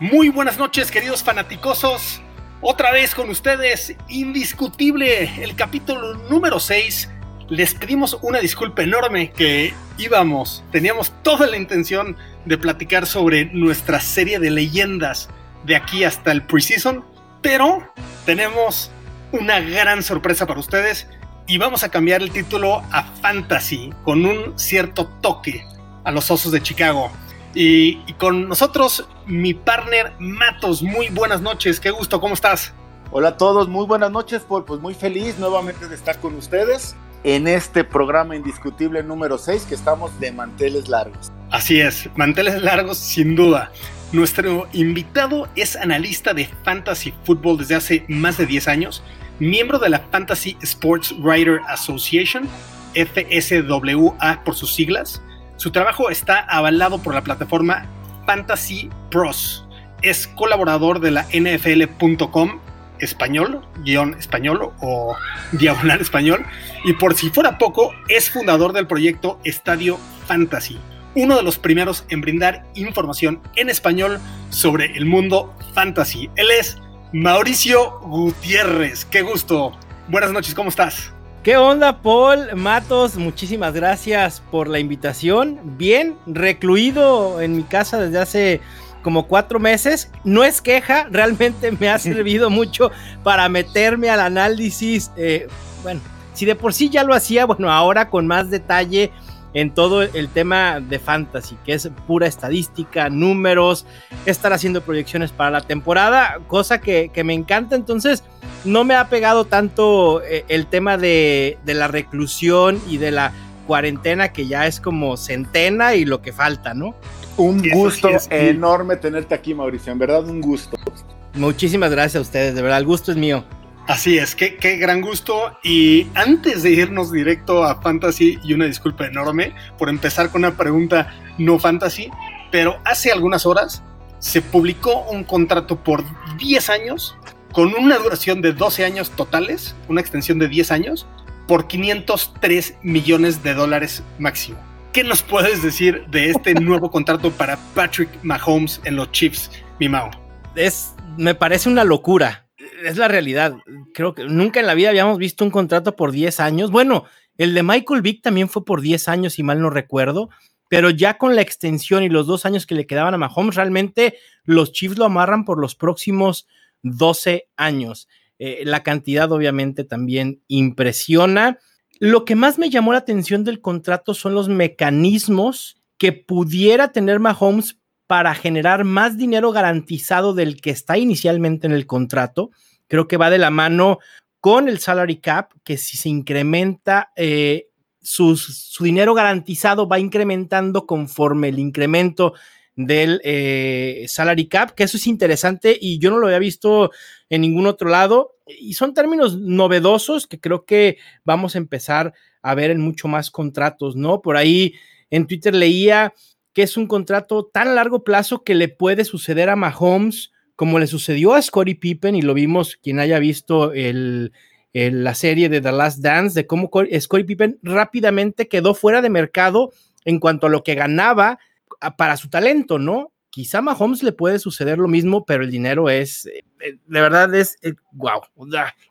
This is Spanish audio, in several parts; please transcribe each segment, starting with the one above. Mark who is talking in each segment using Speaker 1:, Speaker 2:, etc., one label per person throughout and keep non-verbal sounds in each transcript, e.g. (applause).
Speaker 1: Muy buenas noches, queridos fanaticosos. Otra vez con ustedes, indiscutible, el capítulo número 6. Les pedimos una disculpa enorme que íbamos, teníamos toda la intención de platicar sobre nuestra serie de leyendas de aquí hasta el preseason, pero tenemos una gran sorpresa para ustedes y vamos a cambiar el título a Fantasy con un cierto toque a los Osos de Chicago. Y, y con nosotros, mi partner Matos. Muy buenas noches, qué gusto, ¿cómo estás?
Speaker 2: Hola a todos, muy buenas noches, Paul. Pues muy feliz nuevamente de estar con ustedes en este programa indiscutible número 6 que estamos de manteles largos.
Speaker 1: Así es, manteles largos sin duda. Nuestro invitado es analista de Fantasy Football desde hace más de 10 años, miembro de la Fantasy Sports Writer Association, FSWA por sus siglas. Su trabajo está avalado por la plataforma Fantasy Pros. Es colaborador de la NFL.com español, guion español o diagonal español. Y por si fuera poco, es fundador del proyecto Estadio Fantasy, uno de los primeros en brindar información en español sobre el mundo fantasy. Él es Mauricio Gutiérrez. Qué gusto. Buenas noches, ¿cómo estás?
Speaker 3: ¿Qué onda, Paul? Matos, muchísimas gracias por la invitación. Bien, recluido en mi casa desde hace como cuatro meses. No es queja, (laughs) realmente me ha servido (laughs) mucho para meterme al análisis. eh, bueno, si de por sí ya lo hacía, bueno, ahora con más detalle en todo el tema de fantasy, que es pura estadística, números, estar haciendo proyecciones para la temporada, cosa que, que me encanta. Entonces, no me ha pegado tanto eh, el tema de, de la reclusión y de la cuarentena, que ya es como centena y lo que falta, ¿no?
Speaker 2: Un gusto
Speaker 1: sí es-
Speaker 2: enorme tenerte aquí, Mauricio, en verdad un gusto.
Speaker 3: Muchísimas gracias a ustedes, de verdad, el gusto es mío.
Speaker 1: Así es, qué, qué gran gusto. Y antes de irnos directo a Fantasy, y una disculpa enorme por empezar con una pregunta no Fantasy, pero hace algunas horas se publicó un contrato por 10 años, con una duración de 12 años totales, una extensión de 10 años, por 503 millones de dólares máximo. ¿Qué nos puedes decir de este (laughs) nuevo contrato para Patrick Mahomes en los Chiefs, mi Mao?
Speaker 3: Es, me parece una locura. Es la realidad. Creo que nunca en la vida habíamos visto un contrato por 10 años. Bueno, el de Michael Vick también fue por 10 años, si mal no recuerdo. Pero ya con la extensión y los dos años que le quedaban a Mahomes, realmente los Chiefs lo amarran por los próximos 12 años. Eh, la cantidad obviamente también impresiona. Lo que más me llamó la atención del contrato son los mecanismos que pudiera tener Mahomes para generar más dinero garantizado del que está inicialmente en el contrato. Creo que va de la mano con el salary cap, que si se incrementa, eh, su dinero garantizado va incrementando conforme el incremento del eh, salary cap, que eso es interesante y yo no lo había visto en ningún otro lado. Y son términos novedosos que creo que vamos a empezar a ver en mucho más contratos, ¿no? Por ahí en Twitter leía que es un contrato tan a largo plazo que le puede suceder a Mahomes como le sucedió a Scottie Pippen y lo vimos quien haya visto la serie de The Last Dance de cómo Co- Scottie Pippen rápidamente quedó fuera de mercado en cuanto a lo que ganaba para su talento, ¿no? Quizá a Mahomes le puede suceder lo mismo, pero el dinero es, eh, eh, de verdad es, eh, wow,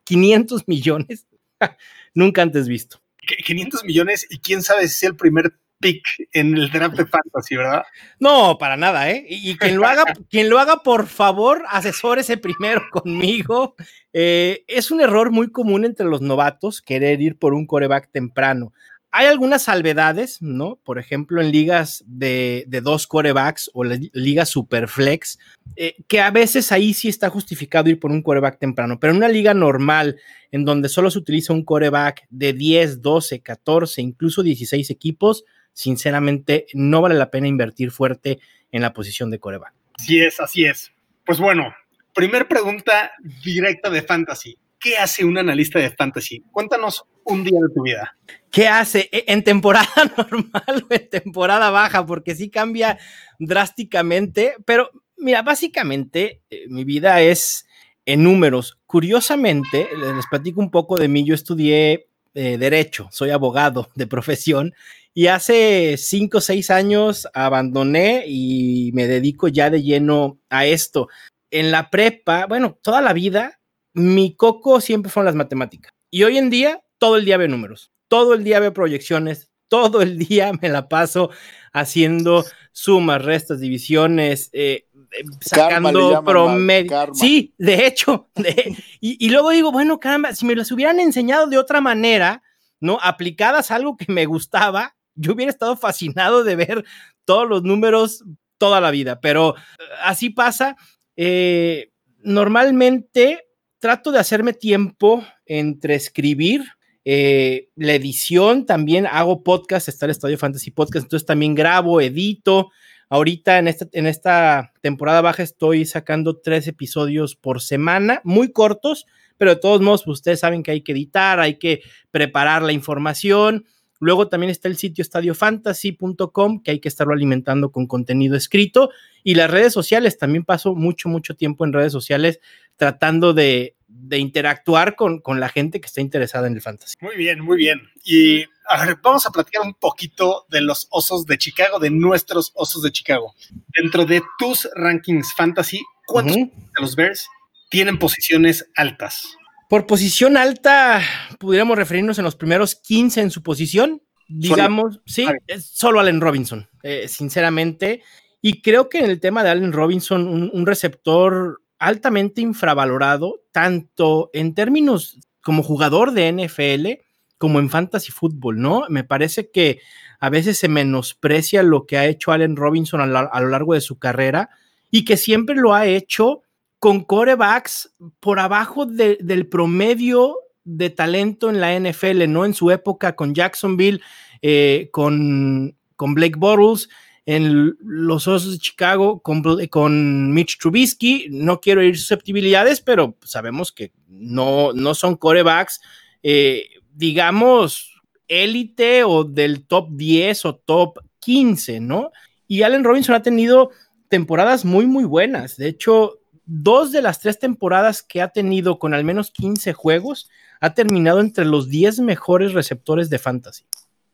Speaker 3: 500 millones, (laughs) nunca antes visto.
Speaker 1: Qu- 500 millones y quién sabe si es el primer pick en el draft de fantasy, ¿verdad?
Speaker 3: No, para nada, ¿eh? Y, y quien lo haga, (laughs) quien lo haga, por favor, asesórese primero (laughs) conmigo. Eh, es un error muy común entre los novatos querer ir por un coreback temprano. Hay algunas salvedades, ¿no? Por ejemplo, en ligas de, de dos corebacks o la liga superflex, eh, que a veces ahí sí está justificado ir por un coreback temprano, pero en una liga normal, en donde solo se utiliza un coreback de 10, 12, 14, incluso 16 equipos, sinceramente no vale la pena invertir fuerte en la posición de coreback.
Speaker 1: Así es, así es. Pues bueno, primer pregunta directa de fantasy. ¿Qué hace un analista de fantasy? Cuéntanos un día de tu vida.
Speaker 3: ¿Qué hace e, en temporada (laughs) normal o en temporada baja? Porque sí cambia drásticamente, pero mira, básicamente eh, mi vida es en números. Curiosamente, les platico un poco de mí. Yo estudié eh, Derecho, soy abogado de profesión y hace cinco o seis años abandoné y me dedico ya de lleno a esto. En la prepa, bueno, toda la vida, mi coco siempre fueron las matemáticas. Y hoy en día, todo el día veo números, todo el día veo proyecciones, todo el día (laughs) me la paso haciendo sumas, restas, divisiones, eh, eh, sacando promedio. Sí, de hecho. (laughs) y, y, luego digo, bueno, caramba, si me las hubieran enseñado de otra manera, ¿no? Aplicadas a algo que me gustaba, yo hubiera estado fascinado de ver todos los números toda la vida, pero así pasa. Eh, normalmente trato de hacerme tiempo entre escribir, eh, la edición, también hago podcast, está el Estadio Fantasy Podcast, entonces también grabo, edito, Ahorita en esta, en esta temporada baja estoy sacando tres episodios por semana, muy cortos, pero de todos modos, pues, ustedes saben que hay que editar, hay que preparar la información. Luego también está el sitio estadiofantasy.com, que hay que estarlo alimentando con contenido escrito. Y las redes sociales, también paso mucho, mucho tiempo en redes sociales tratando de, de interactuar con, con, la gente que está interesada en el fantasy.
Speaker 1: Muy bien, muy bien. Y a ver, vamos a platicar un poquito de los osos de Chicago, de nuestros osos de Chicago. Dentro de tus rankings fantasy, ¿cuántos de los Bears tienen posiciones altas?
Speaker 3: Por posición alta, pudiéramos referirnos en los primeros 15 en su posición. Digamos, sí, es solo Allen Robinson, eh, sinceramente. Y creo que en el tema de Allen Robinson, un, un receptor altamente infravalorado, tanto en términos como jugador de NFL, como en fantasy fútbol, ¿no? Me parece que a veces se menosprecia lo que ha hecho Allen Robinson a, lo largo de su carrera y que siempre lo ha hecho con corebacks por abajo del promedio de talento en la NFL, ¿no? En su época con Jacksonville, eh, con, con Blake Bottles, en los Osos de Chicago con, con Mitch Trubisky. No quiero ir susceptibilidades, pero sabemos que no, no son corebacks, eh, digamos, élite o del top 10 o top 15, ¿no? Y Allen Robinson ha tenido temporadas muy, muy buenas. De hecho, dos de las tres temporadas que ha tenido con al menos 15 juegos, ha terminado entre los 10 mejores receptores de fantasy.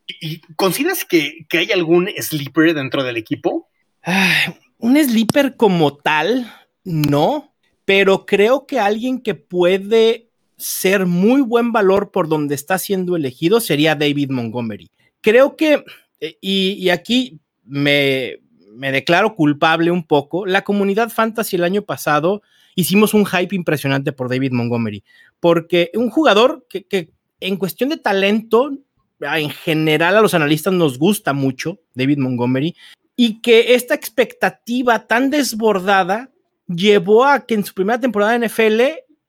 Speaker 1: ¿Y consideras que, hay algún sleeper dentro del equipo?
Speaker 3: un sleeper como tal, no, pero creo que alguien que puede ser muy buen valor por donde está siendo elegido sería David Montgomery. Creo que, eh, y, aquí me, me declaro culpable un poco, la comunidad fantasy el año pasado hicimos un hype impresionante por David Montgomery, porque un jugador que, en cuestión de talento en general a los analistas nos gusta mucho David Montgomery y que esta expectativa tan desbordada llevó a que en su primera temporada de NFL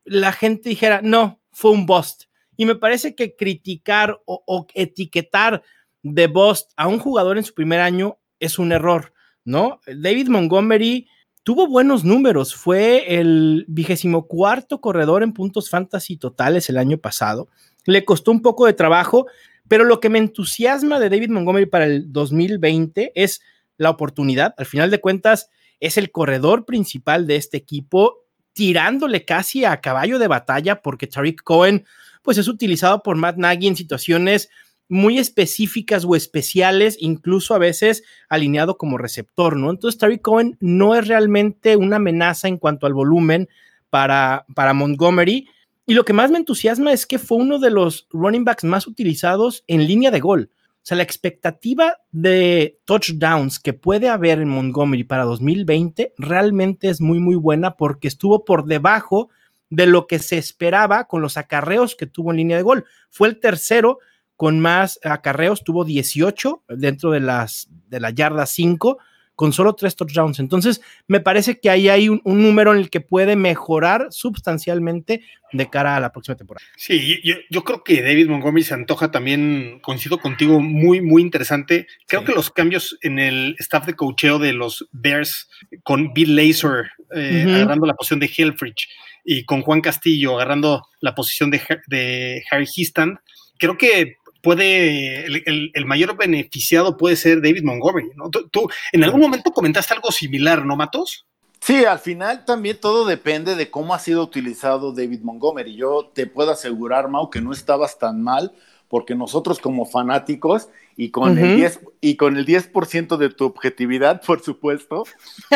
Speaker 3: la gente dijera, no, fue un bust. Y me parece que criticar o, o etiquetar de bust a un jugador en su primer año es un error, ¿no? David Montgomery tuvo buenos números, fue el vigésimo cuarto corredor en puntos fantasy totales el año pasado. Le costó un poco de trabajo, pero lo que me entusiasma de David Montgomery para el 2020 es la oportunidad. Al final de cuentas, es el corredor principal de este equipo, tirándole casi a caballo de batalla, porque Tariq Cohen, pues es utilizado por Matt Nagy en situaciones muy específicas o especiales, incluso a veces alineado como receptor, ¿no? Entonces, Tariq Cohen no es realmente una amenaza en cuanto al volumen para, para Montgomery. Y lo que más me entusiasma es que fue uno de los running backs más utilizados en línea de gol. O sea, la expectativa de touchdowns que puede haber en Montgomery para 2020 realmente es muy, muy buena porque estuvo por debajo de lo que se esperaba con los acarreos que tuvo en línea de gol. Fue el tercero con más acarreos, tuvo 18 dentro de las de la yarda 5 con solo tres touchdowns. Entonces, me parece que ahí hay un, número en el que puede mejorar sustancialmente de cara a la próxima temporada.
Speaker 1: Sí, yo, creo que David Montgomery se antoja también, coincido contigo, muy, muy interesante. Creo que los cambios en el staff de cocheo de los Bears con Bill Lazor eh, agarrando la posición de Helfrich y con Juan Castillo agarrando la posición de, de Harry Histan, creo que puede, el, mayor beneficiado puede ser David Montgomery, ¿no? Tú, en algún momento comentaste algo similar, ¿no, Matos?
Speaker 2: Sí, al final también todo depende de cómo ha sido utilizado David Montgomery. Yo te puedo asegurar, Mau, que no estabas tan mal, porque nosotros como fanáticos y con, el 10, y con el 10% de tu objetividad, (laughs) por supuesto,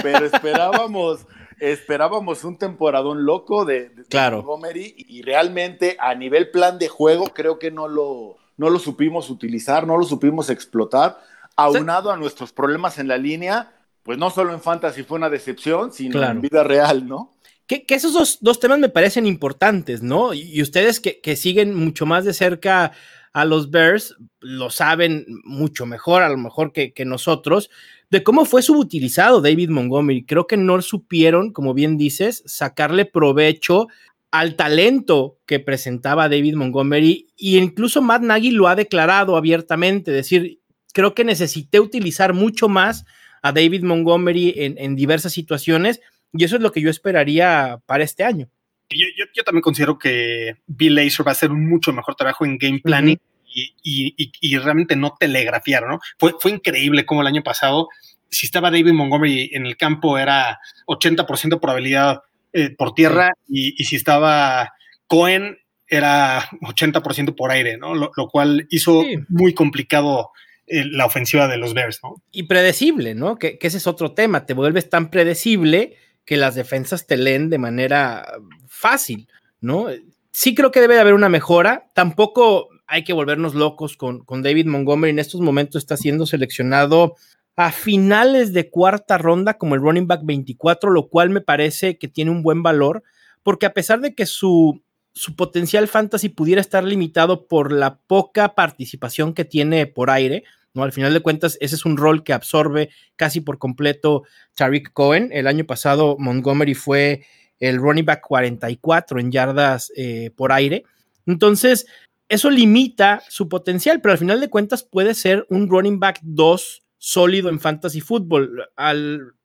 Speaker 2: pero (laughs) esperábamos, esperábamos un temporadón loco de, Montgomery y realmente a nivel plan de juego creo que no lo, no lo supimos utilizar, no lo supimos explotar, aunado a nuestros problemas en la línea, pues no solo en fantasy fue una decepción, sino en vida real, ¿no?
Speaker 3: Que, esos dos, temas me parecen importantes, ¿no? Y, ustedes que, siguen mucho más de cerca a los Bears, lo saben mucho mejor, a lo mejor que, nosotros, de cómo fue subutilizado David Montgomery. Creo que no supieron, como bien dices, sacarle provecho al talento que presentaba David Montgomery y incluso Matt Nagy lo ha declarado abiertamente, decir, creo que necesité utilizar mucho más a David Montgomery en, diversas situaciones y eso es lo que yo esperaría para este año.
Speaker 1: Yo, también considero que Bill Lazor va a hacer un mucho mejor trabajo en game planning y, realmente no telegrafiar, ¿no? Fue, fue increíble como el año pasado, si estaba David Montgomery en el campo era 80% probabilidad eh, por tierra y, si estaba Cohen era 80% por aire, ¿no? Lo, cual hizo muy complicado eh, la ofensiva de los Bears, ¿no?
Speaker 3: Y predecible, ¿no? Que, ese es otro tema, te vuelves tan predecible que las defensas te leen de manera fácil, ¿no? Sí creo que debe de haber una mejora, tampoco hay que volvernos locos con, con David Montgomery, en estos momentos está siendo seleccionado a finales de cuarta ronda como el running back 24, lo cual me parece que tiene un buen valor, porque a pesar de que su, su potencial fantasy pudiera estar limitado por la poca participación que tiene por aire, ¿no? Al final de cuentas, ese es un rol que absorbe casi por completo Tariq Cohen. El año pasado Montgomery fue el running back 44 en yardas eh, por aire. Entonces, eso limita su potencial, pero al final de cuentas puede ser un running back 2 sólido en fantasy fútbol.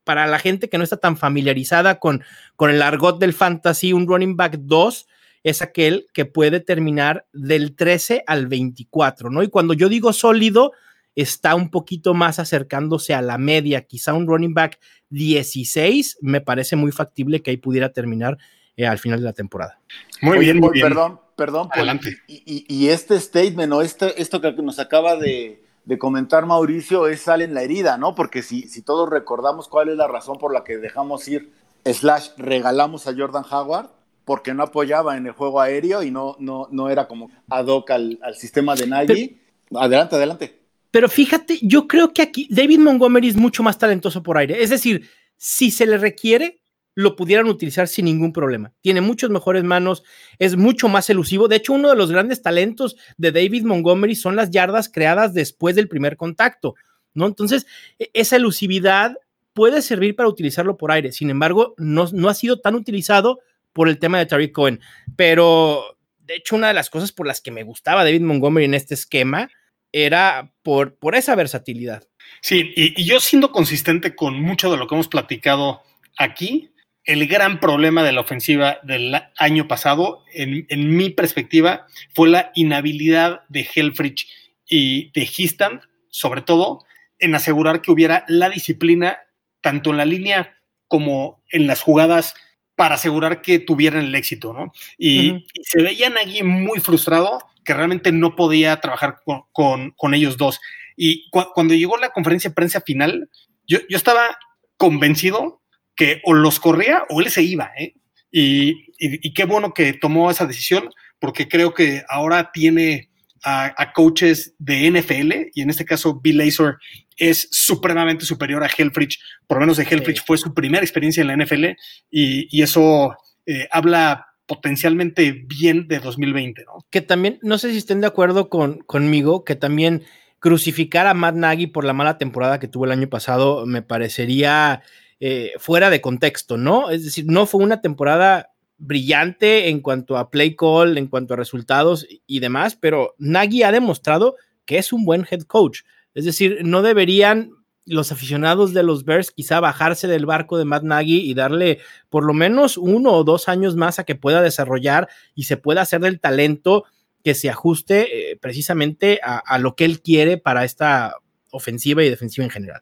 Speaker 3: para la gente que no está tan familiarizada con, con el argot del fantasy, un running back 2 es aquel que puede terminar del 13 al 24, ¿no? Y cuando yo digo sólido, está un poquito más acercándose a la media, quizá un running back 16, me parece muy factible que ahí pudiera terminar eh, al final de la temporada.
Speaker 2: Muy bien, muy bien. Perdón, perdón. Adelante. y, este statement o este, esto que nos acaba de, de comentar Mauricio es sale en la herida, ¿no? Porque si, si todos recordamos cuál es la razón por la que dejamos ir, slash, regalamos a Jordan Howard, porque no apoyaba en el juego aéreo y no, no, no era como ad hoc al, sistema de Nagy. adelante, adelante.
Speaker 3: Pero fíjate, yo creo que aquí David Montgomery es mucho más talentoso por aire. Es decir, si se le requiere, lo pudieran utilizar sin ningún problema. Tiene muchas mejores manos, es mucho más elusivo. De hecho, uno de los grandes talentos de David Montgomery son las yardas creadas después del primer contacto, ¿no? Entonces, e-, esa elusividad puede servir para utilizarlo por aire. Sin embargo, no, ha sido tan utilizado por el tema de Tariq Cohen. Pero, de hecho, una de las cosas por las que me gustaba David Montgomery en este esquema era por, por esa versatilidad.
Speaker 1: Sí, y, y yo siendo consistente con mucho de lo que hemos platicado aquí, el gran problema de la ofensiva del año pasado, en, mi perspectiva, fue la inhabilidad de Helfrich y de Histand, sobre todo, en asegurar que hubiera la disciplina, tanto en la línea como en las jugadas, para asegurar que tuvieran el éxito, ¿no? Y, se veían allí muy frustrado que realmente no podía trabajar con, ellos dos. Y cuando llegó la conferencia de prensa final, yo, yo estaba convencido que o los corría o él se iba. ¿eh? Y, qué bueno que tomó esa decisión, porque creo que ahora tiene a, coaches de NFL, y en este caso Bill Lazor es supremamente superior a Helfrich, por lo menos de Helfrich fue su primera experiencia en la NFL, y, eso eh, habla potencialmente bien de 2020, ¿no?
Speaker 3: Que también, no sé si estén de acuerdo con, conmigo, que también crucificar a Matt Nagy por la mala temporada que tuvo el año pasado me parecería eh, fuera de contexto, ¿no? Es decir, no fue una temporada brillante en cuanto a play call, en cuanto a resultados y demás, pero Nagy ha demostrado que es un buen head coach. Es decir, no deberían los aficionados de los Bears quizá bajarse del barco de Matt Nagy y darle por lo menos uno o dos años más a que pueda desarrollar y se pueda hacer del talento que se ajuste eh, precisamente a, lo que él quiere para esta ofensiva y defensiva en general.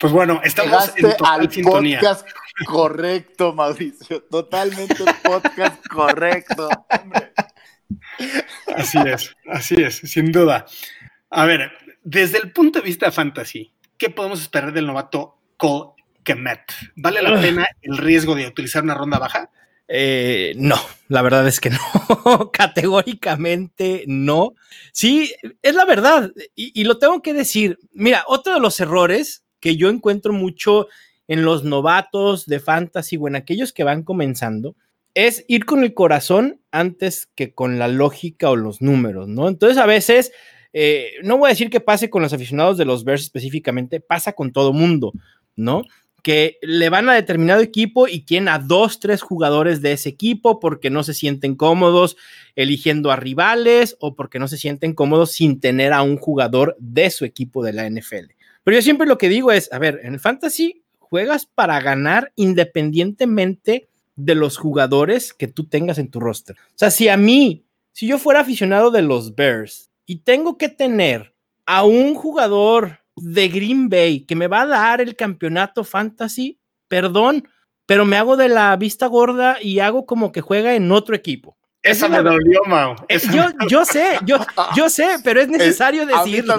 Speaker 1: Pues bueno, estamos
Speaker 2: en al podcast correcto, Mauricio. Totalmente podcast correcto.
Speaker 1: Así es, así es, sin duda. A ver, desde el punto de vista fantasy, ¿qué podemos esperar del novato Cole Kemet? ¿Vale la pena el riesgo de utilizar una ronda baja?
Speaker 3: Eh, no, la verdad es que no, (laughs) categóricamente no. Sí, es la verdad y, lo tengo que decir. Mira, otro de los errores que yo encuentro mucho en los novatos de fantasy o en aquellos que van comenzando es ir con el corazón antes que con la lógica o los números, ¿no? Entonces a veces, eh, no voy a decir que pase con los aficionados de los Bears específicamente, pasa con todo mundo, ¿no? que le van a determinado equipo y quieren a dos, tres jugadores de ese equipo porque no se sienten cómodos eligiendo a rivales o porque no se sienten cómodos sin tener a un jugador de su equipo de la NFL. Pero yo siempre lo que digo es, a ver, en el fantasy juegas para ganar independientemente de los jugadores que tú tengas en tu roster. O sea, si a mí, si yo fuera aficionado de los Bears y tengo que tener a un jugador de Green Bay que me va a dar el campeonato fantasy, perdón, pero me hago de la vista gorda y hago como que juega en otro equipo.
Speaker 1: Esa me dolió, Mau.
Speaker 3: Eh, yo, yo sé, yo, (laughs) yo sé, pero es necesario decirlo.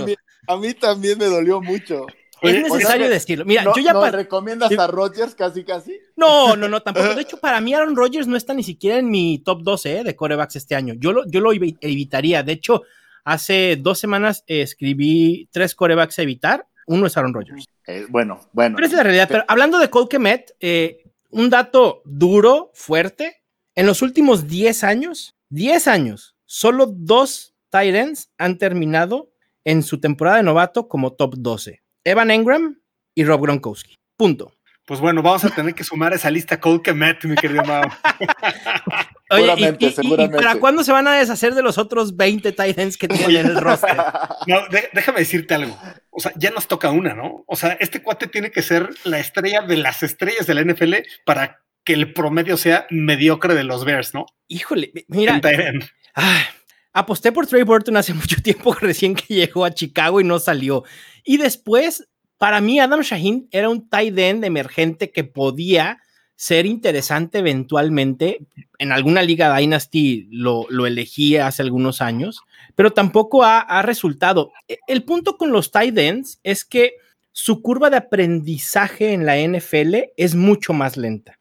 Speaker 2: A mí también, me dolió mucho.
Speaker 3: Es necesario decirlo. Mira,
Speaker 2: yo
Speaker 3: ya
Speaker 2: ¿no recomiendas a Rodgers casi casi?
Speaker 3: No, no, no, tampoco. De hecho, para mí Aaron Rodgers no está ni siquiera en mi top 12 eh, de corebacks este año. Yo lo, yo lo evitaría. De hecho, Hace dos semanas escribí tres corebacks a evitar. Uno es Aaron Rodgers.
Speaker 2: Eh, bueno, bueno.
Speaker 3: Pero es la realidad. Pero hablando de Cole Kemet, eh, un dato duro, fuerte. En los últimos 10 años, 10 años, solo dos Tyrants han terminado en su temporada de novato como top 12. Evan Engram y Rob Gronkowski. Punto.
Speaker 1: Pues bueno, vamos a tener que sumar esa lista Cole Kemet, mi querido Mao. (laughs)
Speaker 3: seguramente, seguramente. ¿Para cuándo se van a deshacer de los otros 20 Titans que tienen en el roster? (laughs)
Speaker 1: No, déjame decirte algo. O sea, ya nos toca una, ¿no? O sea, este cuate tiene que ser la estrella de las estrellas de la NFL para que el promedio sea mediocre de los Bears, ¿no?
Speaker 3: Híjole, mira. aposté por Trey Burton hace (laughs) mucho tiempo, recién que llegó a Chicago y no salió. Y después, para mí, Adam Shaheen era un tight end emergente que podía ser interesante eventualmente. En alguna liga Dynasty lo, lo elegí hace algunos años, pero tampoco ha, resultado. E, el punto con los tight ends es que su curva de aprendizaje en la NFL es mucho más lenta.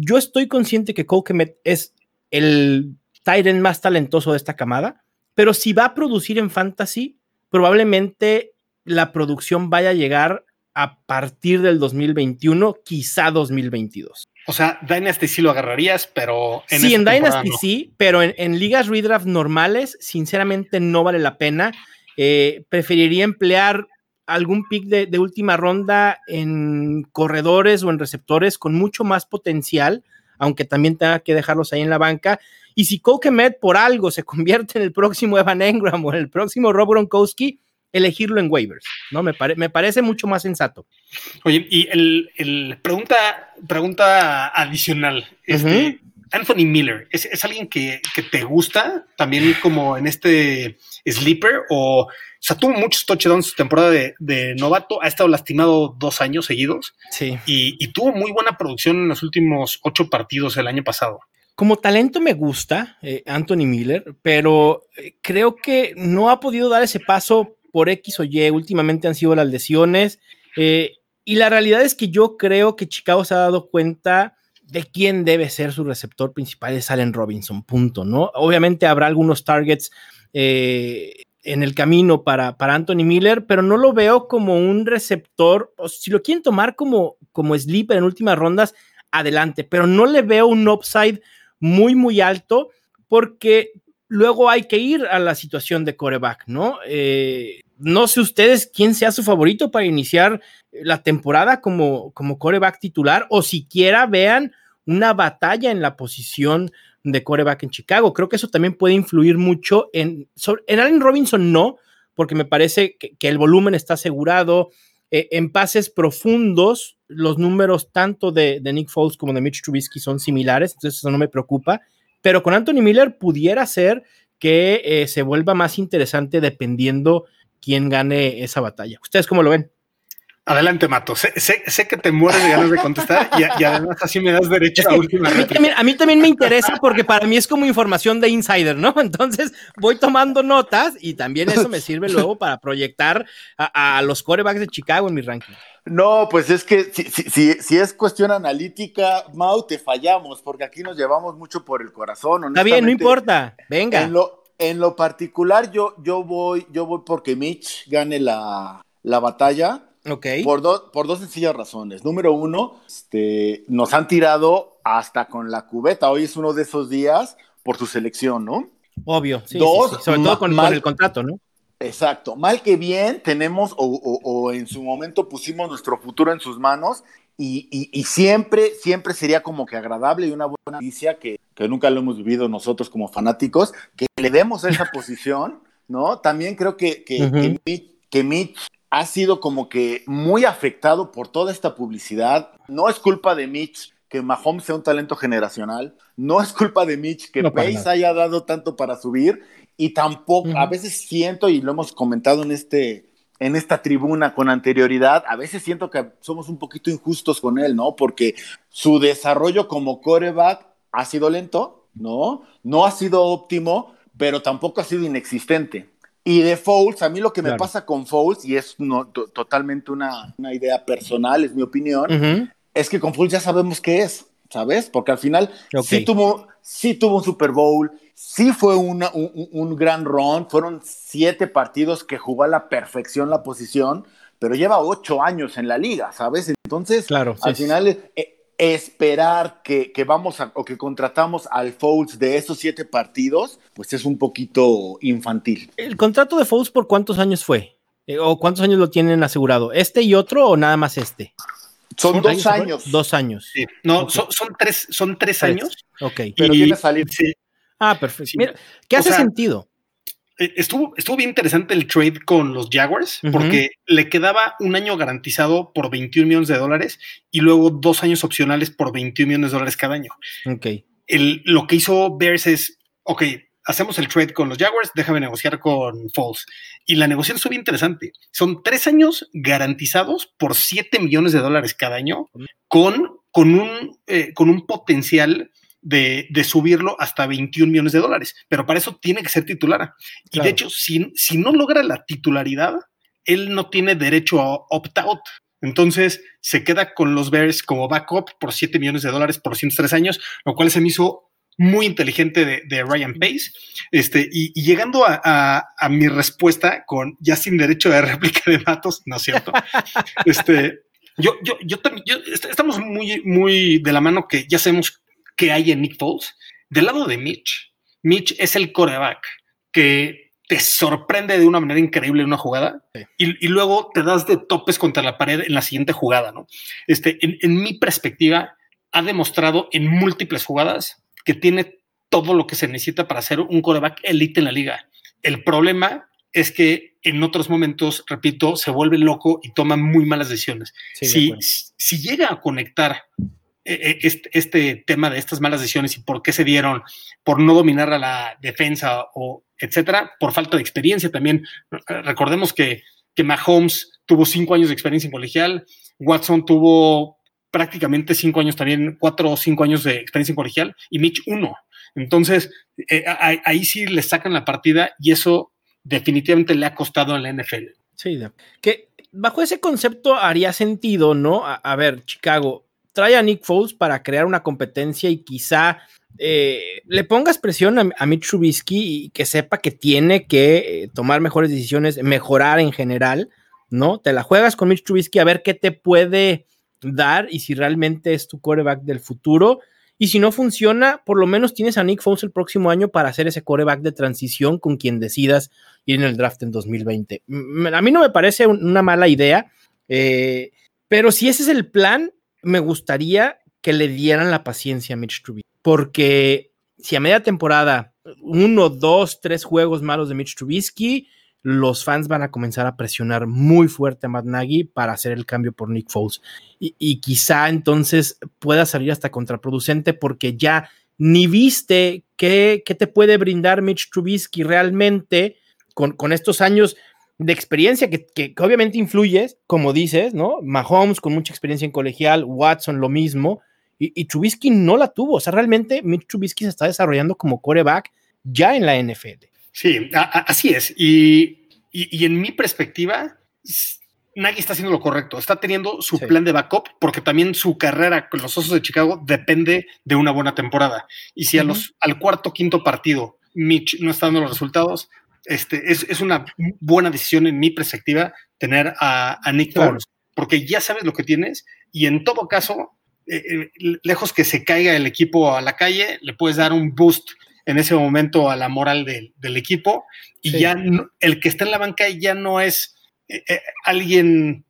Speaker 3: yo estoy consciente que Cole es el tight end más talentoso de esta camada, pero si va a producir en fantasy, probablemente la producción vaya a llegar a partir del 2021, quizá 2022.
Speaker 1: O sea, Dynasty sí lo agarrarías, pero
Speaker 3: en Sí, en Dynasty sí, pero en, ligas redraft normales, sinceramente no vale la pena. Eh, preferiría emplear algún pick de, última ronda en corredores o en receptores con mucho más potencial, aunque también tenga que dejarlos ahí en la banca. Y si Kokemet por algo se (laughs) convierte en el próximo Evan Engram o en el próximo Rob Gronkowski, elegirlo en waivers, ¿no? Me, me parece mucho más sensato.
Speaker 1: Oye, y el, pregunta, pregunta adicional, este, Anthony Miller, ¿es, alguien que, te gusta también como en este sleeper o, o sea, tuvo muchos touchdowns su temporada de, novato, ha estado lastimado dos años seguidos
Speaker 3: sí.
Speaker 1: y, tuvo muy buena producción en los últimos ocho partidos el año pasado.
Speaker 3: Como talento me gusta eh, Anthony Miller, pero eh, creo que no ha podido dar ese paso por X o Y, últimamente han sido las lesiones. Eh, y la realidad es que yo creo que Chicago se ha dado cuenta de quién debe ser su receptor principal, es Allen Robinson, punto, ¿no? Obviamente habrá algunos targets eh, en el camino para, para Anthony Miller, pero no lo veo como un receptor, o si lo quieren tomar como, como sleeper en últimas rondas, adelante, pero no le veo un upside muy, muy alto porque luego hay que ir a la situación de coreback, ¿no? Eh, no sé ustedes quién sea su favorito para iniciar la temporada como, como coreback titular o siquiera vean una batalla en la posición de coreback en Chicago. Creo que eso también puede influir mucho en, en Allen Robinson, no, porque me parece que, el volumen está asegurado. Eh, en pases profundos, los números tanto de, de, Nick Foles como de Mitch Trubisky son similares, entonces eso no me preocupa. Pero con Anthony Miller pudiera ser que eh, se vuelva más interesante dependiendo quién gane esa batalla. ¿Ustedes cómo lo ven?
Speaker 1: Adelante, Mato. Sé, que te mueres de ganas de contestar y, además así me das derecho a última
Speaker 3: a mí, también, a mí también me interesa porque para mí es como información de insider, ¿no? (laughs) Entonces voy tomando notas y también eso me sirve luego para proyectar a, los corebacks de Chicago en mi ranking.
Speaker 2: No, pues es que si, si, si, es cuestión analítica, Mau, te fallamos porque aquí nos llevamos mucho por el corazón.
Speaker 3: Está bien, no importa. Venga.
Speaker 2: En lo, en lo particular, yo, yo, voy, yo voy porque Mitch gane la, la batalla por, por dos sencillas razones. Número uno, este, nos han tirado hasta con la cubeta. Hoy es uno de esos días por su selección, ¿no?
Speaker 3: Obvio, sí. Dos, sobre todo con, el contrato, ¿no?
Speaker 2: Exacto. Mal que bien tenemos o, en su momento pusimos nuestro futuro en sus manos y, siempre, siempre sería como que agradable y una buena noticia que, nunca lo hemos vivido nosotros como fanáticos, que le demos esa (laughs) posición, ¿no? También creo que, que, que Mitch ha sido como que muy afectado por toda esta publicidad. No es culpa de Mitch que Mahomes sea un talento generacional. No es culpa de Mitch que Pace haya dado tanto para subir. Y tampoco, a veces siento, y lo hemos comentado en, este, en esta tribuna con anterioridad, a veces siento que somos un poquito injustos con él, ¿no? Porque su desarrollo como coreback ha sido lento, ¿no? No ha sido óptimo, pero tampoco ha sido inexistente. Y de Fouls, a mí lo que me pasa con Fouls, y es no, totalmente una, idea personal, es mi opinión, es que con Fouls ya sabemos qué es, ¿sabes? Porque al final sí, tuvo, sí tuvo un Super Bowl, sí fue una, un, gran run, fueron siete partidos que jugó a la perfección la posición, pero lleva ocho años en la liga, ¿sabes? Entonces, claro, al final eh, esperar que, vamos a, o que contratamos al Fouls de esos siete partidos, pues es un poquito infantil.
Speaker 3: ¿El contrato de Fouls por cuántos años fue? Eh, ¿O cuántos años lo tienen asegurado? ¿Este y otro o nada más este?
Speaker 2: Son, dos años.
Speaker 3: Dos años.
Speaker 1: No, son, tres, son tres, años.
Speaker 3: Ok.
Speaker 2: Pero tiene salir.
Speaker 3: Ah, perfecto. Mira, ¿qué hace sentido?
Speaker 1: Eh, estuvo, estuvo bien interesante el trade con los Jaguars porque le quedaba un año garantizado por 21 millones de dólares y luego dos años opcionales por 21 millones de dólares cada año.
Speaker 3: Ok.
Speaker 1: El, lo que hizo Bears es, ok, hacemos el trade con los Jaguars, déjame negociar con Falls. Y la negociación estuvo bien interesante. Son tres años garantizados por 7 millones de dólares cada año con, con, un, eh, con un potencial de, subirlo hasta 21 millones de dólares, pero para eso tiene que ser titular. Y de hecho, si, si no logra la titularidad, él no tiene derecho a opt-out. Entonces se queda con los Bears como backup por 7 millones de dólares por 103 años, lo cual se me hizo muy inteligente de, Ryan Pace. Este, y, llegando a, mi respuesta con ya sin derecho de réplica de datos, ¿no es cierto? (laughs) este, yo, yo, yo también, estamos muy, muy de la mano que ya sabemos que hay en Nick Foles. Del lado de Mitch, Mitch es el coreback que te sorprende de una manera increíble en una jugada y, luego te das de topes contra la pared en la siguiente jugada, ¿no? Este, en, mi perspectiva, ha demostrado en múltiples jugadas que tiene todo lo que se necesita para ser un coreback elite en la liga. El problema es que en otros momentos, repito, se vuelve loco y toma muy malas decisiones. si, si, llega a conectar e, e, este, tema de estas malas decisiones y por qué se dieron, por no dominar a la defensa o etcétera, por falta de experiencia también. Recordemos que, que Mahomes tuvo cinco años de experiencia en colegial, Watson tuvo prácticamente cinco años también, cuatro o cinco años de experiencia en colegial y Mitch uno. Entonces, eh, ahí sí le sacan la partida y eso definitivamente le ha costado en la NFL.
Speaker 3: Sí, que bajo ese concepto haría sentido, ¿no? a ver, Chicago, trae a Nick Foles para crear una competencia y quizá eh, le pongas presión a, Mitch Trubisky y que sepa que tiene que eh, tomar mejores decisiones, mejorar en general, ¿no? Te la juegas con Mitch Trubisky a ver qué te puede dar y si realmente es tu quarterback del futuro. Y si no funciona, por lo menos tienes a Nick Foles el próximo año para hacer ese coreback de transición con quien decidas ir en el draft en 2020. A mí no me parece una mala idea, eh, pero si ese es el plan, me gustaría que le dieran la paciencia a Mitch Trubisky, porque si a media temporada, uno, dos, tres juegos malos de Mitch Trubisky, los fans van a comenzar a presionar muy fuerte a Matt Nagy para hacer el cambio por Nick Foles. Y, quizá entonces pueda salir hasta contraproducente porque ya ni viste qué, te puede brindar Mitch Trubisky realmente con, con estos años de experiencia que, que, obviamente influye, como dices, ¿no? Mahomes con mucha experiencia en colegial, Watson lo mismo, y, y, Trubisky no la tuvo. O sea, realmente Mitch Trubisky se está desarrollando como coreback ya en la NFL.
Speaker 1: Sí, así es. Y, en mi perspectiva, Nagy está haciendo lo correcto. Está teniendo su plan de backup porque también su carrera con los Osos de Chicago depende de una buena temporada. Y si a los, al cuarto, quinto partido Mitch no está dando los resultados, este, es, una buena decisión en mi perspectiva tener a, Nick Foles, porque ya sabes lo que tienes y en todo caso, eh, eh, lejos que se caiga el equipo a la calle, le puedes dar un boost en ese momento a la moral del, equipo y ya el que está en la banca ya no es eh, eh, alguien,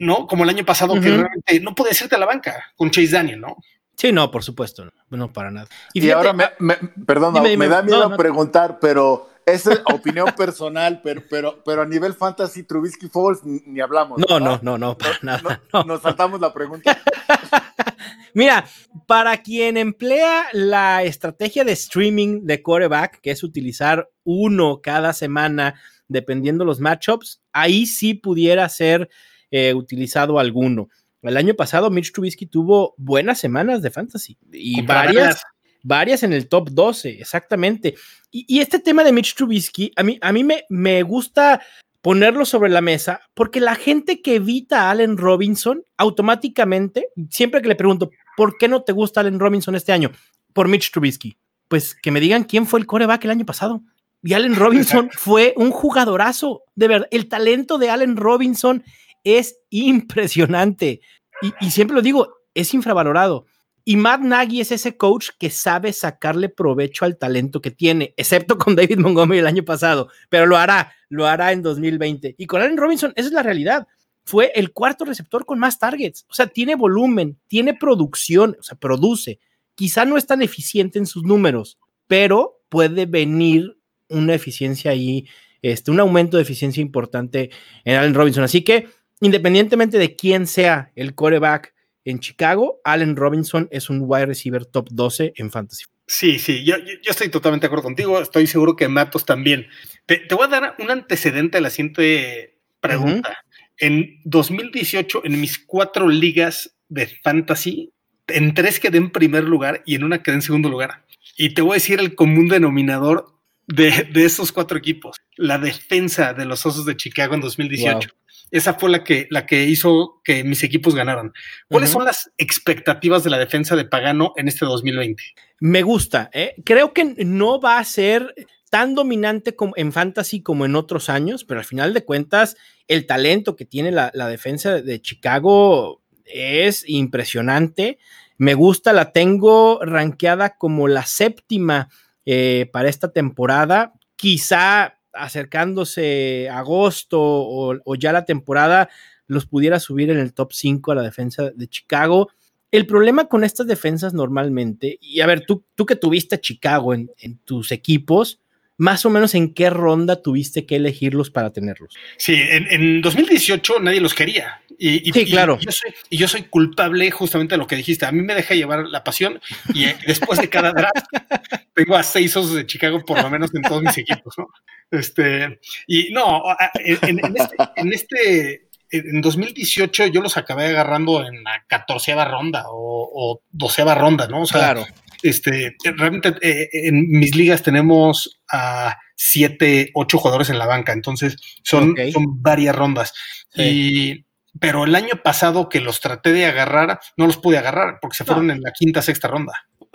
Speaker 1: ¿no? Como el año pasado que realmente no puede irte a la banca con Chase Daniel, ¿no?
Speaker 3: Sí, no, por supuesto, no, para nada.
Speaker 2: Y, ahora, me, perdón, me da miedo preguntar, pero es opinión personal, pero, pero, pero a nivel fantasy, Trubisky Falls ni, hablamos.
Speaker 3: No, no, no, no, para nada.
Speaker 2: Nos saltamos la pregunta. (laughs)
Speaker 3: Mira, para quien emplea la estrategia de streaming de quarterback, que es utilizar uno cada semana dependiendo los matchups, ahí sí pudiera ser eh, utilizado alguno. El año pasado Mitch Trubisky tuvo buenas semanas de fantasy y varias, varias en el top 12, exactamente. Y, este tema de Mitch Trubisky, a mí, a mí me, me gusta ponerlo sobre la mesa, porque la gente que evita a Allen Robinson, automáticamente, siempre que le pregunto, ¿por qué no te gusta Allen Robinson este año? Por Mitch Trubisky. Pues que me digan quién fue el coreback el año pasado. Y Allen Robinson (laughs) fue un jugadorazo. De verdad, el talento de Allen Robinson es impresionante. Y, y siempre lo digo, es infravalorado. Y Matt Nagy es ese coach que sabe sacarle provecho al talento que tiene, excepto con David Montgomery el año pasado, pero lo hará, lo hará en 2020. Y con Allen Robinson, esa es la realidad. Fue el cuarto receptor con más targets. O sea, tiene volumen, tiene producción, o sea, produce. Quizá no es tan eficiente en sus números, pero puede venir una eficiencia ahí, este, un aumento de eficiencia importante en Allen Robinson. Así que, independientemente de quién sea el coreback, en Chicago, Allen Robinson es un wide receiver top 12 en fantasy.
Speaker 1: Sí, sí, yo, yo estoy totalmente de acuerdo contigo. Estoy seguro que Matos también. Te, voy a dar un antecedente a la siguiente pregunta. En 2018, en mis cuatro ligas de fantasy, en tres quedé en primer lugar y en una quedé en segundo lugar. Y te voy a decir el común denominador de, de esos cuatro equipos. La defensa de los Osos de Chicago en 2018 esa fue la que, la que hizo que mis equipos ganaran. ¿Cuáles son las expectativas de la defensa de Pagano en este 2020?
Speaker 3: Me gusta. ¿eh? Creo que no va a ser tan dominante como en fantasy como en otros años, pero al final de cuentas, el talento que tiene la, defensa de Chicago es impresionante. Me gusta, la tengo rankeada como la séptima eh, para esta temporada. Quizá acercándose agosto o, ya la temporada los pudiera subir en el top 5 a la defensa de Chicago. El problema con estas defensas normalmente, y a ver, tú, tú que tuviste a Chicago en, tus equipos, más o menos en qué ronda tuviste que elegirlos para tenerlos.
Speaker 1: Sí, en, 2018 nadie los quería. Y,
Speaker 3: sí, claro.
Speaker 1: Y yo, soy, culpable justamente de lo que dijiste. A mí me deja llevar la pasión y eh, después de cada draft (laughs) tengo a seis osos de Chicago por lo menos en todos mis equipos, ¿no? Este, y no, en, este, en este en 2018 yo los acabé agarrando en la catorceava ronda o, doceava ronda, ¿no? O sea, claro. Este, realmente eh, en mis ligas tenemos a siete, ocho jugadores en la banca, entonces son, son varias rondas. Y, pero el año pasado que los traté de agarrar, no los pude agarrar porque se fueron en la quinta, sexta ronda.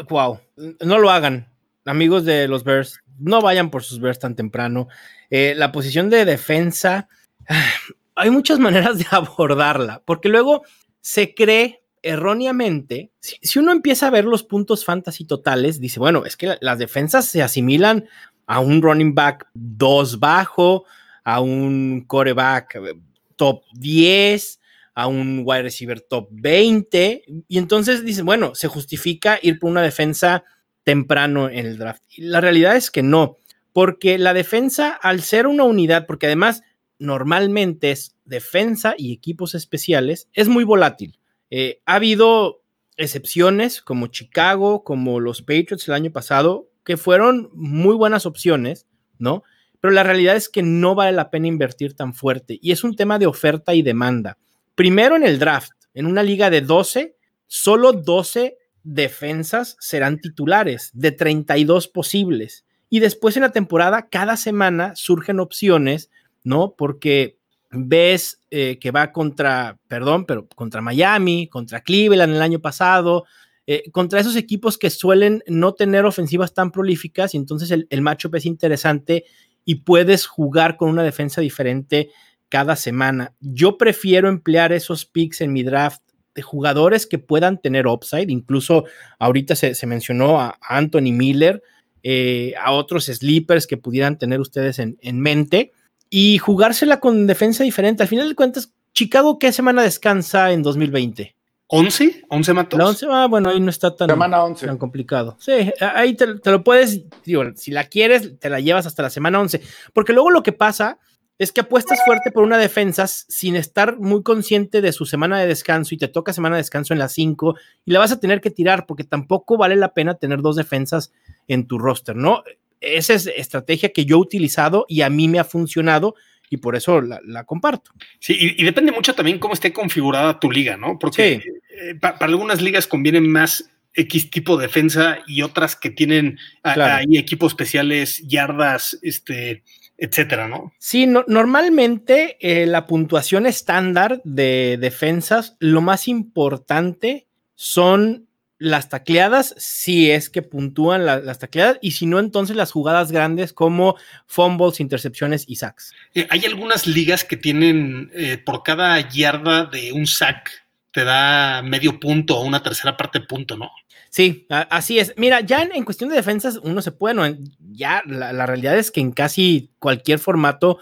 Speaker 3: Wow, no lo hagan, amigos de los Bears no vayan por sus Bears tan temprano. Eh, la posición de defensa, (sighs) hay muchas (laughs) maneras de abordarla, porque luego se cree erróneamente, si, uno empieza a ver los puntos fantasy totales, dice, bueno, es que las defensas se asimilan a un running back 2 bajo, a un coreback eh, top 10, a un wide receiver top 20, y entonces dice, bueno, se justifica ir por una defensa temprano en el draft. Y la realidad es que no, porque la defensa, al ser una unidad, porque además normalmente es defensa y equipos especiales, es muy volátil. Eh, ha habido excepciones como Chicago, como los Patriots el año pasado, que fueron muy buenas opciones, ¿no? Pero la realidad es que no vale la pena invertir tan fuerte y es un tema de oferta y demanda. Primero en el draft, en una liga de 12, solo 12 defensas serán titulares de 32 posibles. Y después en la temporada, cada semana surgen opciones, ¿no? Porque ves eh, que va contra, perdón, pero contra Miami, contra Cleveland el año pasado, eh, contra esos equipos que suelen no tener ofensivas tan prolíficas, y entonces el, el matchup es interesante y puedes jugar con una defensa diferente cada semana. Yo prefiero emplear esos picks en mi draft de jugadores que puedan tener upside. Incluso ahorita se, mencionó a Anthony Miller, eh, a otros sleepers que pudieran tener ustedes en, mente y jugársela con defensa diferente. Al final de cuentas, Chicago, ¿qué semana descansa en 2020?
Speaker 1: 11, 11 matos.
Speaker 3: La 11, ah, bueno, ahí no está tan, tan complicado. Sí, ahí te, te, lo puedes, digo, si la quieres, te la llevas hasta la semana 11. Porque luego lo que pasa es que apuestas fuerte por una defensa sin estar muy consciente de su semana de descanso y te toca semana de descanso en las 5 y la vas a tener que tirar porque tampoco vale la pena tener dos defensas en tu roster, ¿no? Esa es estrategia que yo he utilizado y a mí me ha funcionado y por eso la, comparto.
Speaker 1: Sí, y, depende mucho también cómo esté configurada tu liga, ¿no? Porque eh, para algunas ligas conviene más X tipo de defensa y otras que tienen ahí equipos especiales, yardas, este, etcétera, ¿no?
Speaker 3: Sí, normalmente eh, la puntuación estándar de defensas, lo más importante son las tacleadas, si es que puntúan las tacleadas, y si no, entonces las jugadas grandes como fumbles, intercepciones y sacks.
Speaker 1: Eh, hay algunas ligas que tienen eh, por cada yarda de un sack, te da medio punto o una tercera parte punto, ¿no?
Speaker 3: Sí, así es. Mira, ya en, cuestión de defensas, uno se puede, no, ya la, realidad es que en casi cualquier formato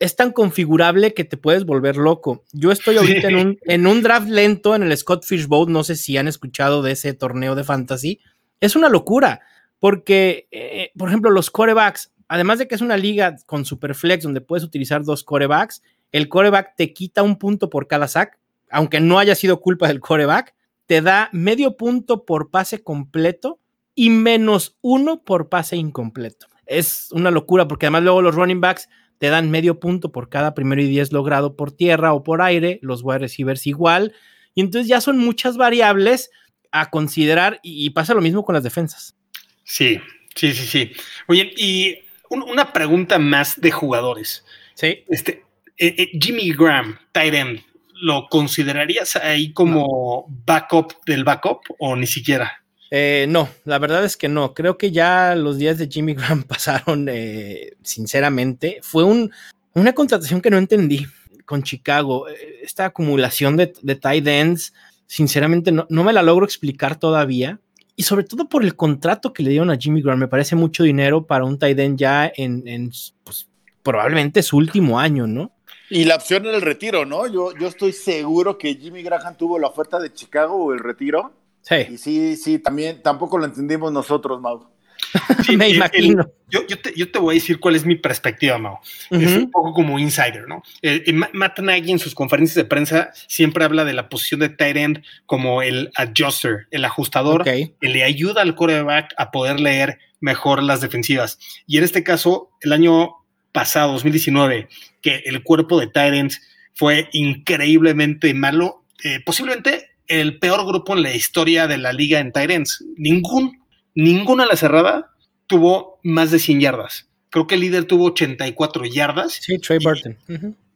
Speaker 3: es tan configurable que te puedes volver loco. Yo estoy ahorita en, un, en un draft lento en el Scott Fish Bowl, no sé si han escuchado de ese torneo de fantasy. Es una locura, porque, eh, por ejemplo, los corebacks, además de que es una liga con superflex donde puedes utilizar dos corebacks, el coreback te quita un punto por cada sack, aunque no haya sido culpa del coreback te da medio punto por pase completo y menos uno por pase incompleto. Es una locura porque además luego los running backs te dan medio punto por cada primero y diez logrado por tierra o por aire, los wide receivers igual. Y entonces ya son muchas variables a considerar y, pasa lo mismo con las defensas.
Speaker 1: Sí, sí, sí, sí. Oye, y una pregunta más de jugadores.
Speaker 3: Sí.
Speaker 1: Este, eh, eh, Jimmy Graham, tight end, ¿lo considerarías ahí como backup del backup o ni siquiera?
Speaker 3: Eh, no, la verdad es que no. Creo que ya los días de Jimmy (laughs) Graham pasaron, eh, sinceramente. Fue un, una contratación que no entendí con Chicago. Eh, esta acumulación de, tight ends, sinceramente, no, me la logro explicar todavía. Y sobre todo por el contrato que le dieron a Jimmy Graham. Me parece mucho dinero para un tight end ya en, pues, probablemente su último año, ¿no?
Speaker 2: Y la opción era el retiro, ¿no? Yo estoy seguro que Jimmy Graham tuvo la oferta de Chicago o el retiro.
Speaker 3: Sí.
Speaker 2: Y sí, sí, también tampoco lo entendimos nosotros, Mau. (laughs)
Speaker 3: Me imagino.
Speaker 1: yo, yo, te, yo, te, voy a decir cuál es mi perspectiva, Mau. Es un poco como insider, ¿no? Eh, Matt Nagy en sus conferencias de prensa siempre habla de la posición de tight end como el adjuster, el ajustador que le ayuda al quarterback a poder leer mejor las defensivas. Y en este caso, el año pasado, 2019, que el cuerpo de Tyrants fue increíblemente malo, eh, posiblemente el peor grupo en la historia de la liga en Tyrants. Ningún, ninguna a la cerrada tuvo más de 100 yardas. Creo que el líder tuvo 84 yardas.
Speaker 3: Sí, Trey Burton.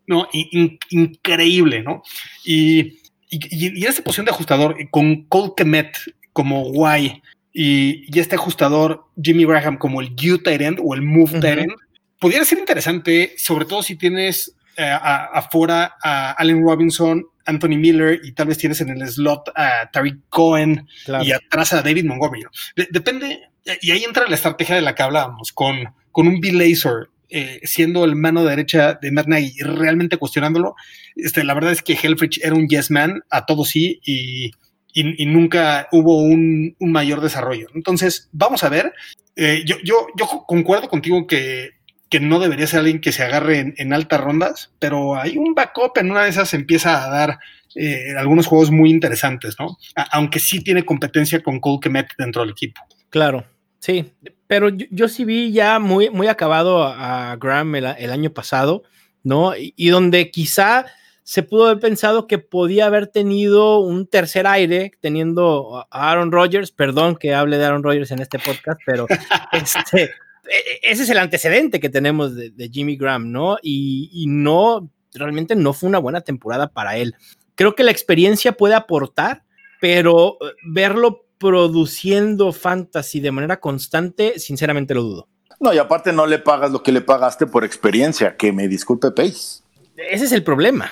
Speaker 1: No, increíble, ¿no? Y, y, en esta posición de ajustador, con Cole Kemet como guay y, y, este ajustador Jimmy Graham como el U Tyrant o el Move uh pudiera ser interesante, sobre todo si tienes eh, afuera a Allen Robinson, Anthony Miller y tal vez tienes en el slot a Tariq Cohen y atrás a David Montgomery. depende, y ahí entra la estrategia de la que hablábamos, con, con un Bill Lazor eh, siendo el mano derecha de Matt Nagy y realmente cuestionándolo. Este, la verdad es que Helfrich era un yes man a todo sí y, y, nunca hubo un, un, mayor desarrollo. Entonces, vamos a ver. Eh, yo, yo, yo concuerdo contigo que que no debería ser alguien que se agarre en, altas rondas, pero hay un backup en una de esas empieza a dar eh, algunos juegos muy interesantes, ¿no? aunque sí tiene competencia con Cole Kemet dentro del equipo.
Speaker 3: Claro, sí, pero yo, sí vi ya muy, muy acabado a, Graham el, año pasado, ¿no? Y, donde quizá se pudo haber pensado que podía haber tenido un tercer aire teniendo a Aaron Rodgers, perdón que hable de Aaron Rodgers en este podcast, pero (laughs) este ese es el antecedente que tenemos de, Jimmy Graham, ¿no? Y, no, realmente no fue una buena temporada para él. Creo que la experiencia puede aportar, pero eh, verlo produciendo fantasy de manera constante, sinceramente lo dudo.
Speaker 2: No, y aparte no le pagas lo que le pagaste por experiencia, que me disculpe Pace.
Speaker 3: Ese es el problema.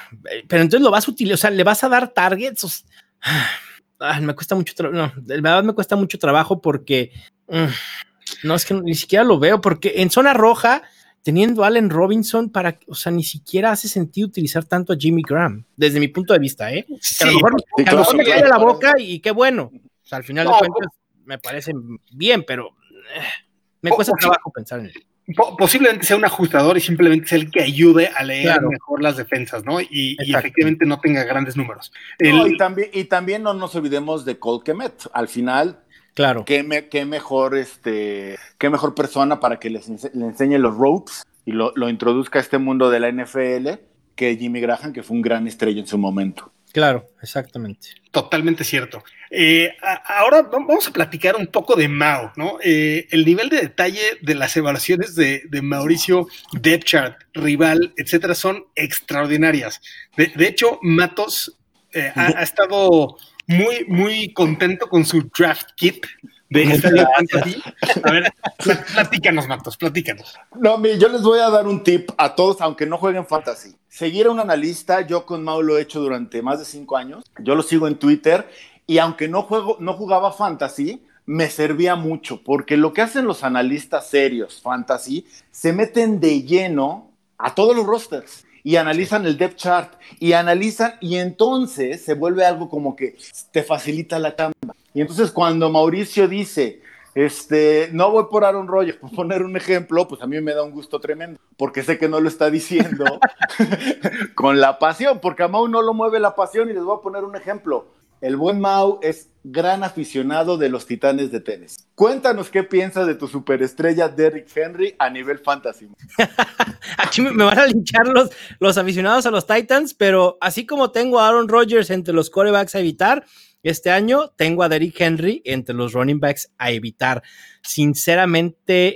Speaker 3: Pero entonces lo vas a utilizar, o sea, le vas a dar targets. (sighs) Ah, me cuesta mucho trabajo. No, de verdad me cuesta mucho trabajo porque mm, no, es que ni siquiera lo veo, porque en zona roja, teniendo a Allen Robinson, para, o sea, ni siquiera hace sentido utilizar tanto a Jimmy Graham, desde mi punto de vista, ¿eh? que a lo mejor, me cae la boca y qué bueno. O sea, al final de cuentas me parece bien, pero eh, me cuesta trabajo pensar en él.
Speaker 1: Posiblemente sea un ajustador y simplemente sea el que ayude a leer mejor las defensas, ¿no? Y, efectivamente no tenga grandes números.
Speaker 2: y, también, y también no nos olvidemos de Cole Kemet. Al final,
Speaker 3: Claro.
Speaker 2: Qué, mejor, este, qué mejor persona para que les le enseñe los ropes y lo, introduzca a este mundo de la NFL que Jimmy Graham, que fue un gran estrella en su momento.
Speaker 3: Claro, exactamente.
Speaker 1: Totalmente cierto. Eh, ahora vamos a platicar un poco de Mao, ¿no? Eh, el nivel de detalle de las evaluaciones de, Mauricio, depth chart, rival, etcétera, son extraordinarias. De, hecho, Matos eh, ha, estado muy, muy contento con su draft kit de Fantasy. A ver, platícanos, Matos, platícanos.
Speaker 2: No, yo les voy a dar un tip a todos, aunque no jueguen Fantasy. Seguir a un analista, yo con Mau lo he hecho durante más de cinco años. Yo lo sigo en Twitter y aunque no, juego, no jugaba Fantasy, me servía mucho, porque lo que hacen los analistas serios, Fantasy, se meten de lleno a todos los rosters y analizan el depth chart y analizan y entonces se vuelve algo como que te facilita la cama. Y entonces cuando Mauricio dice, este, no voy por Aaron Rodgers, por poner un ejemplo, pues a mí me da un gusto tremendo, porque sé que no lo está diciendo (laughs) (laughs) con la pasión, porque a Mau no lo mueve la pasión y les voy a poner un ejemplo. El buen Mau es gran aficionado de los Titanes de tenis. Cuéntanos qué piensas de tu superestrella Derrick Henry a nivel fantasy. (laughs)
Speaker 3: Aquí me, van a linchar los, los aficionados a los Titans, pero así como tengo a Aaron Rodgers entre los corebacks a evitar, este año tengo a Derrick Henry entre los running backs a evitar. Sinceramente,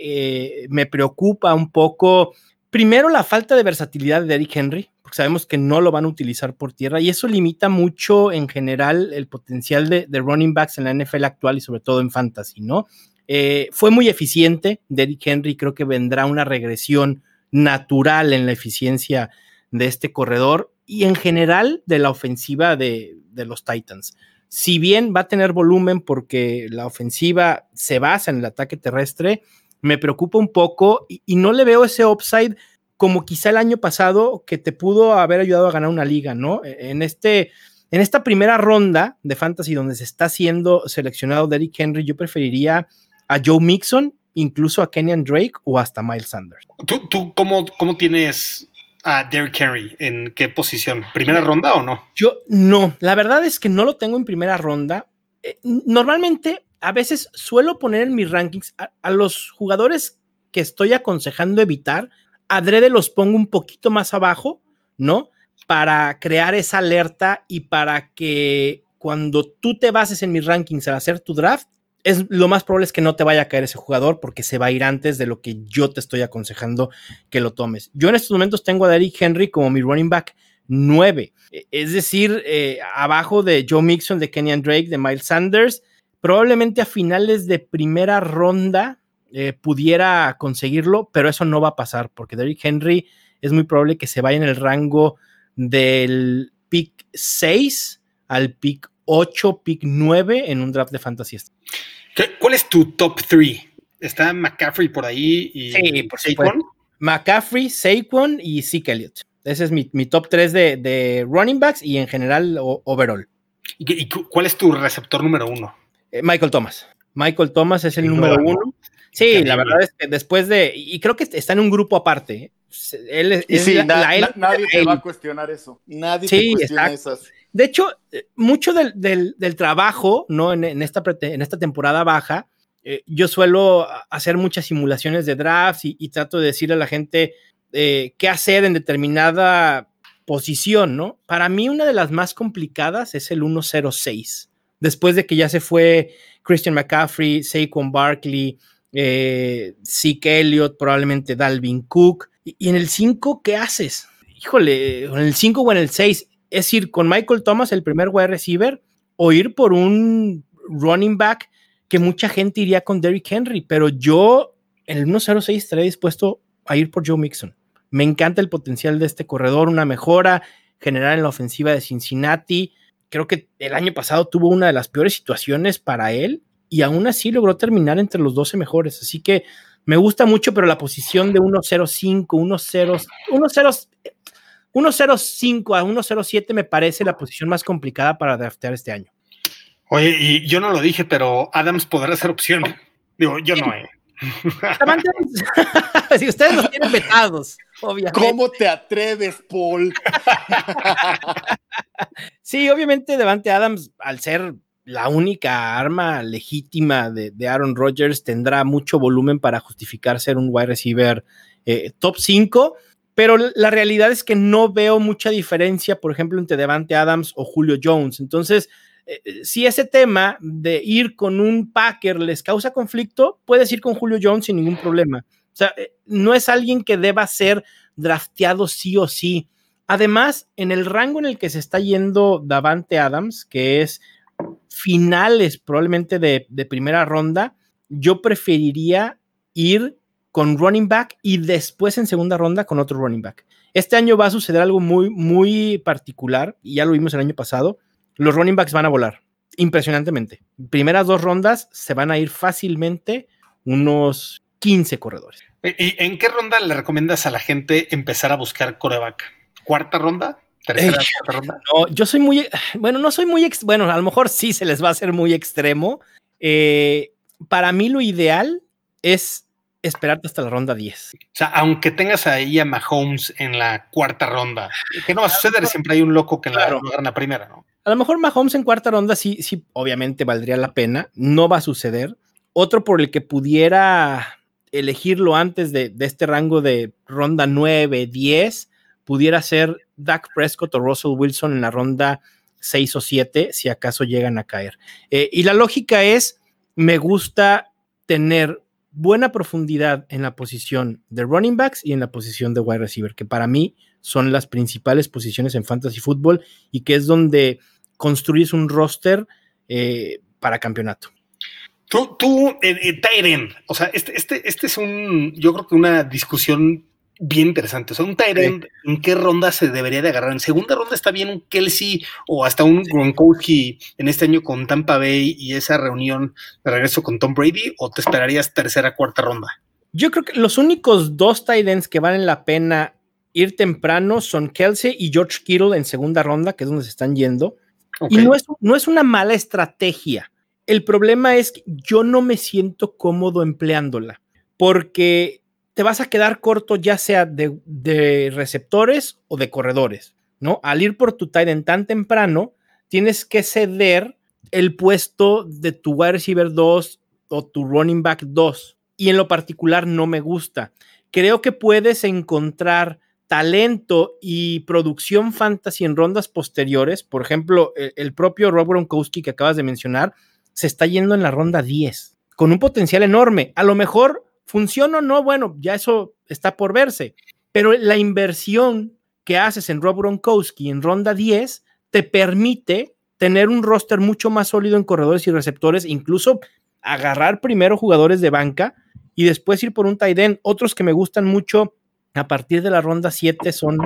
Speaker 3: eh, me preocupa un poco, primero, la falta de versatilidad de Derrick Henry sabemos que no lo van a utilizar por tierra y eso limita mucho en general el potencial de, running backs en la NFL actual y sobre todo en fantasy, ¿no? Eh, fue muy eficiente, Derrick Henry creo que vendrá una regresión natural en la eficiencia de este corredor y en general de la ofensiva de, los Titans. Si bien va a tener volumen porque la ofensiva se basa en el ataque terrestre, me preocupa un poco y, y no le veo ese upside como quizá el año pasado que te pudo haber ayudado a ganar una liga, ¿no? E, en, este, en esta primera ronda de fantasy donde se está siendo seleccionado Derrick Henry, yo preferiría a Joe Mixon, incluso a Kenyan Drake o hasta Miles Sanders.
Speaker 1: ¿Tú, tú cómo, cómo tienes a Derrick Henry? ¿En qué posición? ¿Primera ronda o no?
Speaker 3: Yo no, la verdad es que no lo tengo en primera ronda. Eh, normalmente, a veces suelo poner en mis rankings a los jugadores que estoy aconsejando evitar adrede los pongo un poquito más abajo, ¿no? Para crear esa alerta y para que cuando tú te bases en mis rankings al hacer tu draft, es lo más probable es que no te vaya a caer ese jugador porque se va a ir antes de lo que yo te estoy aconsejando que lo tomes. Yo en estos momentos tengo a Derrick Henry como mi running back 9, e, es decir, eh, abajo de Joe Mixon, de Kenyan Drake, de Miles Sanders, probablemente a finales de primera ronda eh, pudiera conseguirlo, pero eso no va a pasar porque Derrick Henry es muy probable que se vaya en el rango del pick 6 al pick 8, pick 9 en un draft de fantasy.
Speaker 1: ¿Cuál es tu top 3? Está McCaffrey por ahí y
Speaker 3: sí, por Saquon. McCaffrey, Saquon y Zeke Elliott. Ese es mi, top 3 de, running backs y en general overall.
Speaker 1: ¿Y, cuál es tu receptor número uno?
Speaker 3: Eh, Michael Thomas. Michael Thomas es el número uno. Sí, la verdad es que después de. Y creo que está en un grupo aparte.
Speaker 2: Él es, nadie te va a cuestionar eso. Nadie te cuestiona esas.
Speaker 3: De hecho, eh, mucho del, trabajo, ¿no? En, esta, en esta temporada baja, eh, yo suelo hacer muchas simulaciones de drafts y, trato de decirle a la gente qué hacer en determinada posición, ¿no? Para mí, una de las más complicadas es el 106. Después de que ya se fue Christian McCaffrey, Saquon Barkley, eh, Zeke Elliott, probablemente Dalvin Cook. Y, en el 5, ¿qué haces? Híjole, en el 5 o en el 6, es ir con Michael Thomas, el primer wide receiver, o ir por un running back que mucha gente iría con Derrick Henry, pero yo en el 1.06 estaré dispuesto a ir por Joe Mixon. Me encanta el potencial de este corredor, una mejora general en la ofensiva de Cincinnati. Creo que el año pasado tuvo una de las peores situaciones para él y aún así logró terminar entre los 12 mejores. Así que me gusta mucho, pero la posición de 1.05, 1.05 a 1.07 me parece la posición más complicada para draftear este año.
Speaker 1: Oye, y yo no lo dije, pero Adams podrá ser opción. Digo, yo no, eh. (laughs)
Speaker 3: si ustedes los tienen vetados, obviamente.
Speaker 2: ¿Cómo te atreves, Paul? (laughs)
Speaker 3: sí, obviamente Devante Adams, al ser la única arma legítima de, Aaron Rodgers tendrá mucho volumen para justificar ser un wide receiver eh, top 5, pero la realidad es que no veo mucha diferencia, por ejemplo, entre Devante Adams o Julio Jones. Entonces, eh, eh, si ese tema de ir con un Packer les causa conflicto, puedes ir con Julio Jones sin ningún problema. O sea, no es alguien que deba ser drafteado sí o sí. Además, en el rango en el que se está yendo Davante Adams, que es finales probablemente de, primera ronda, yo preferiría ir con running back y después en segunda ronda con otro running back. Este año va a suceder algo muy, muy particular y ya lo vimos el año pasado. Los running backs van a volar impresionantemente. Primeras dos rondas se van a ir fácilmente unos 15 corredores.
Speaker 1: ¿Y en qué ronda le recomiendas a la gente empezar a buscar coreback? ¿Cuarta ronda? No,
Speaker 3: yo soy muy, bueno, no soy muy, bueno, a lo mejor sí se les va a hacer muy extremo. Eh, para mí lo ideal es esperarte hasta la ronda 10.
Speaker 1: O sea, aunque tengas ahí a Mahomes en la cuarta ronda, que no va a suceder, siempre hay un loco que la, la primera, ¿no?
Speaker 3: A lo mejor Mahomes en cuarta ronda sí, sí, obviamente valdría la pena, no va a suceder. Otro por el que pudiera elegirlo antes de, este rango de ronda 9, 10, pudiera ser Dak Prescott o Russell Wilson en la ronda 6 o 7, si acaso llegan a caer. Eh, y la lógica es, me gusta tener buena profundidad en la posición de running backs y en la posición de wide receiver, que para mí son las principales posiciones en fantasy fútbol y que es donde construyes un roster eh, para campeonato.
Speaker 1: Tú, tú eh, Tyren, o sea, este, este, este es un, yo creo que una discusión bien interesante. O sea, un Tyrant, ¿en qué ronda se debería de agarrar? ¿En segunda ronda está bien un Kelsey o hasta un Gronkowski en este año con Tampa Bay y esa reunión de regreso con Tom Brady? ¿O te esperarías tercera, cuarta ronda?
Speaker 3: Yo creo que los únicos dos Tyrants que valen la pena ir temprano son Kelsey y George Kittle en segunda ronda, que es donde se están yendo. Y no es, no es una mala estrategia. El problema es que yo no me siento cómodo empleándola, porque te vas a quedar corto ya sea de, receptores o de corredores, ¿no? Al ir por tu tight tan temprano, tienes que ceder el puesto de tu wide receiver 2 o tu running back 2. Y en lo particular no me gusta. Creo que puedes encontrar talento y producción fantasy en rondas posteriores. Por ejemplo, el, el propio Rob Gronkowski que acabas de mencionar se está yendo en la ronda 10 con un potencial enorme. A lo mejor ¿Funciona o no? Bueno, ya eso está por verse. Pero la inversión que haces en Rob Gronkowski en ronda 10 te permite tener un roster mucho más sólido en corredores y receptores, incluso agarrar primero jugadores de banca y después ir por un tight end. Otros que me gustan mucho a partir de la ronda 7 son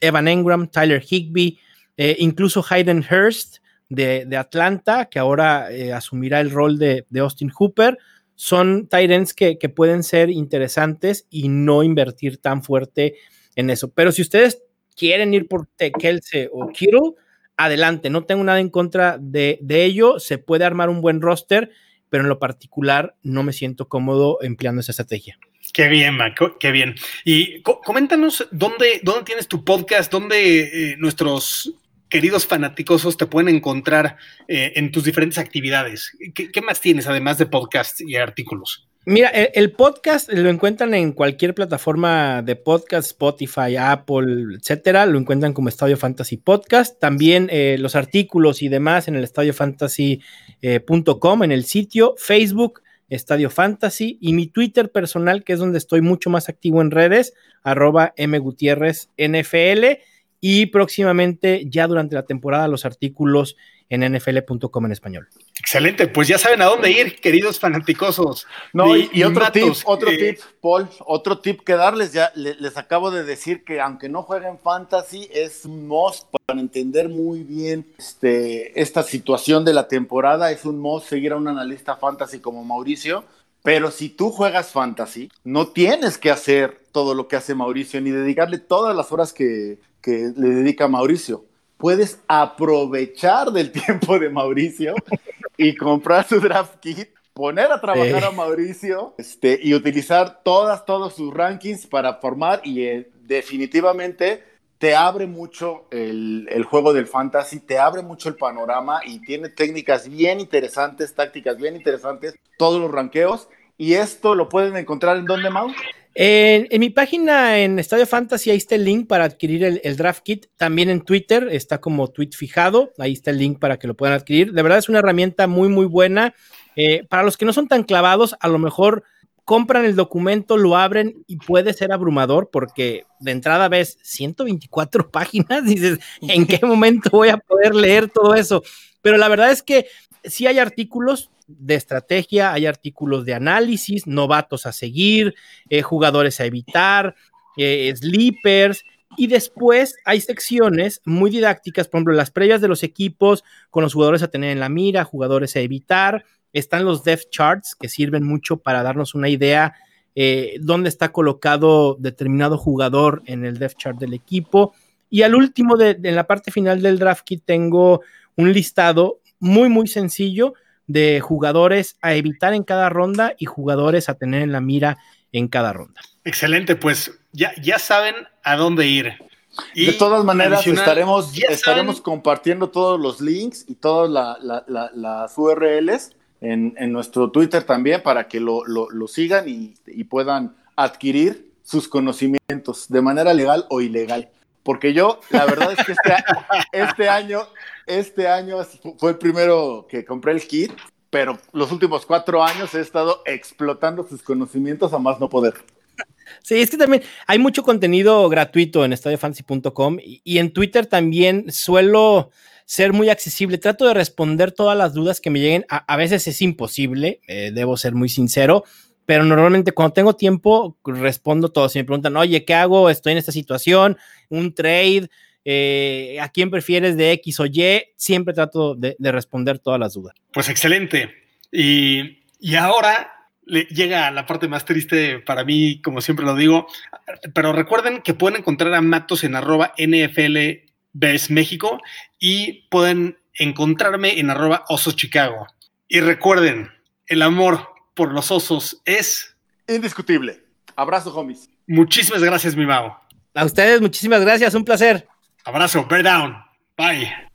Speaker 3: Evan Engram, Tyler Higby, eh, incluso Hayden Hurst de, Atlanta, que ahora eh, asumirá el rol de, Austin Hooper, son Tyrants que, que pueden ser interesantes y no invertir tan fuerte en eso. Pero si ustedes quieren ir por Kelsey o Kittle, adelante, no tengo nada en contra de, ello, se puede armar un buen roster, pero en lo particular no me siento cómodo empleando esa estrategia.
Speaker 1: Qué bien, Marco, qué bien. Y coméntanos dónde, dónde tienes tu podcast, dónde eh, nuestros queridos fanáticos te pueden encontrar eh, en tus diferentes actividades. ¿Qué, ¿Qué, más tienes además de podcasts y artículos?
Speaker 3: Mira, el, podcast lo encuentran en cualquier plataforma de podcast, Spotify, Apple, etcétera. Lo encuentran como Estadio Fantasy Podcast. También eh, los artículos y demás en el estadiofantasy.com, en el sitio, Facebook, Estadio Fantasy, y mi Twitter personal, que es donde estoy mucho más activo en redes, arroba NFL. Y próximamente, ya durante la temporada, los artículos en nfl.com en español.
Speaker 1: Excelente, pues ya saben a dónde ir, queridos fanáticosos.
Speaker 2: No, y, otro tip, otro eh, tip, Paul, otro tip que darles, ya les, acabo de decir que aunque no jueguen fantasy, es un must para entender muy bien este, esta situación de la temporada, es un must seguir a un analista fantasy como Mauricio, pero si tú juegas fantasy, no tienes que hacer todo lo que hace Mauricio, ni dedicarle todas las horas que, que le dedica Mauricio puedes aprovechar del (laughs) tiempo de Mauricio y comprar su draft kit, poner a trabajar a Mauricio este, y utilizar todas, todos sus rankings para formar y eh, definitivamente te abre mucho el, el, juego del fantasy, te abre mucho el panorama y tiene técnicas bien interesantes, tácticas bien interesantes, todos los ranqueos. Y esto lo pueden encontrar en donde, Mau?
Speaker 3: En, mi página en Estadio Fantasy, ahí está el link para adquirir el, draft kit. También en Twitter está como tweet fijado. Ahí está el link para que lo puedan adquirir. De verdad es una herramienta muy, muy buena. Eh, para los que no son tan clavados, a lo mejor compran el documento, lo abren y puede ser abrumador porque de entrada ves 124 (laughs) páginas. Dices, ¿en qué (laughs) momento voy a poder leer todo eso? Pero la verdad es que sí hay artículos de estrategia, hay artículos de análisis, novatos a seguir, eh, jugadores a evitar, eh, sleepers, y después hay secciones muy didácticas, por ejemplo, las previas de los equipos con los jugadores a tener en la mira, jugadores a evitar. Están los depth charts que sirven mucho para darnos una idea eh, dónde está colocado determinado jugador en el depth chart del equipo. Y al último, de, en la parte final del draft kit, tengo un listado muy, muy sencillo de jugadores a evitar en cada ronda y jugadores a tener en la mira en cada ronda.
Speaker 1: Excelente, pues ya, ya saben a dónde ir.
Speaker 2: Y de todas maneras, estaremos, estaremos compartiendo todos los links y todas las URLs en, nuestro Twitter también para que lo, sigan y, y, puedan adquirir sus conocimientos de manera legal o ilegal. Porque yo, la verdad es que este, (laughs) este año este año fue el primero que compré el kit, pero los últimos cuatro años he estado explotando sus conocimientos a más no poder.
Speaker 3: Sí, es que también hay mucho contenido gratuito en estadiofantasy.com y, en Twitter también suelo ser muy accesible. Trato de responder todas las dudas que me lleguen. A, veces es imposible, eh, debo ser muy sincero, pero normalmente cuando tengo tiempo respondo todo. Si me preguntan, oye, ¿qué hago? Estoy en esta situación, un trade, eh, a quién prefieres de X o Y, siempre trato de, responder todas las dudas.
Speaker 1: Pues excelente. Y, ahora le llega la parte más triste para mí, como siempre lo digo, pero recuerden que pueden encontrar a Matos en arroba NFL México y pueden encontrarme en arroba Osos Chicago. Y recuerden, el amor por los osos es
Speaker 2: indiscutible. Abrazo, homies.
Speaker 1: Muchísimas gracias, mi mago.
Speaker 3: A ustedes, muchísimas gracias, un placer.
Speaker 1: Abrazo, bear down. Bye.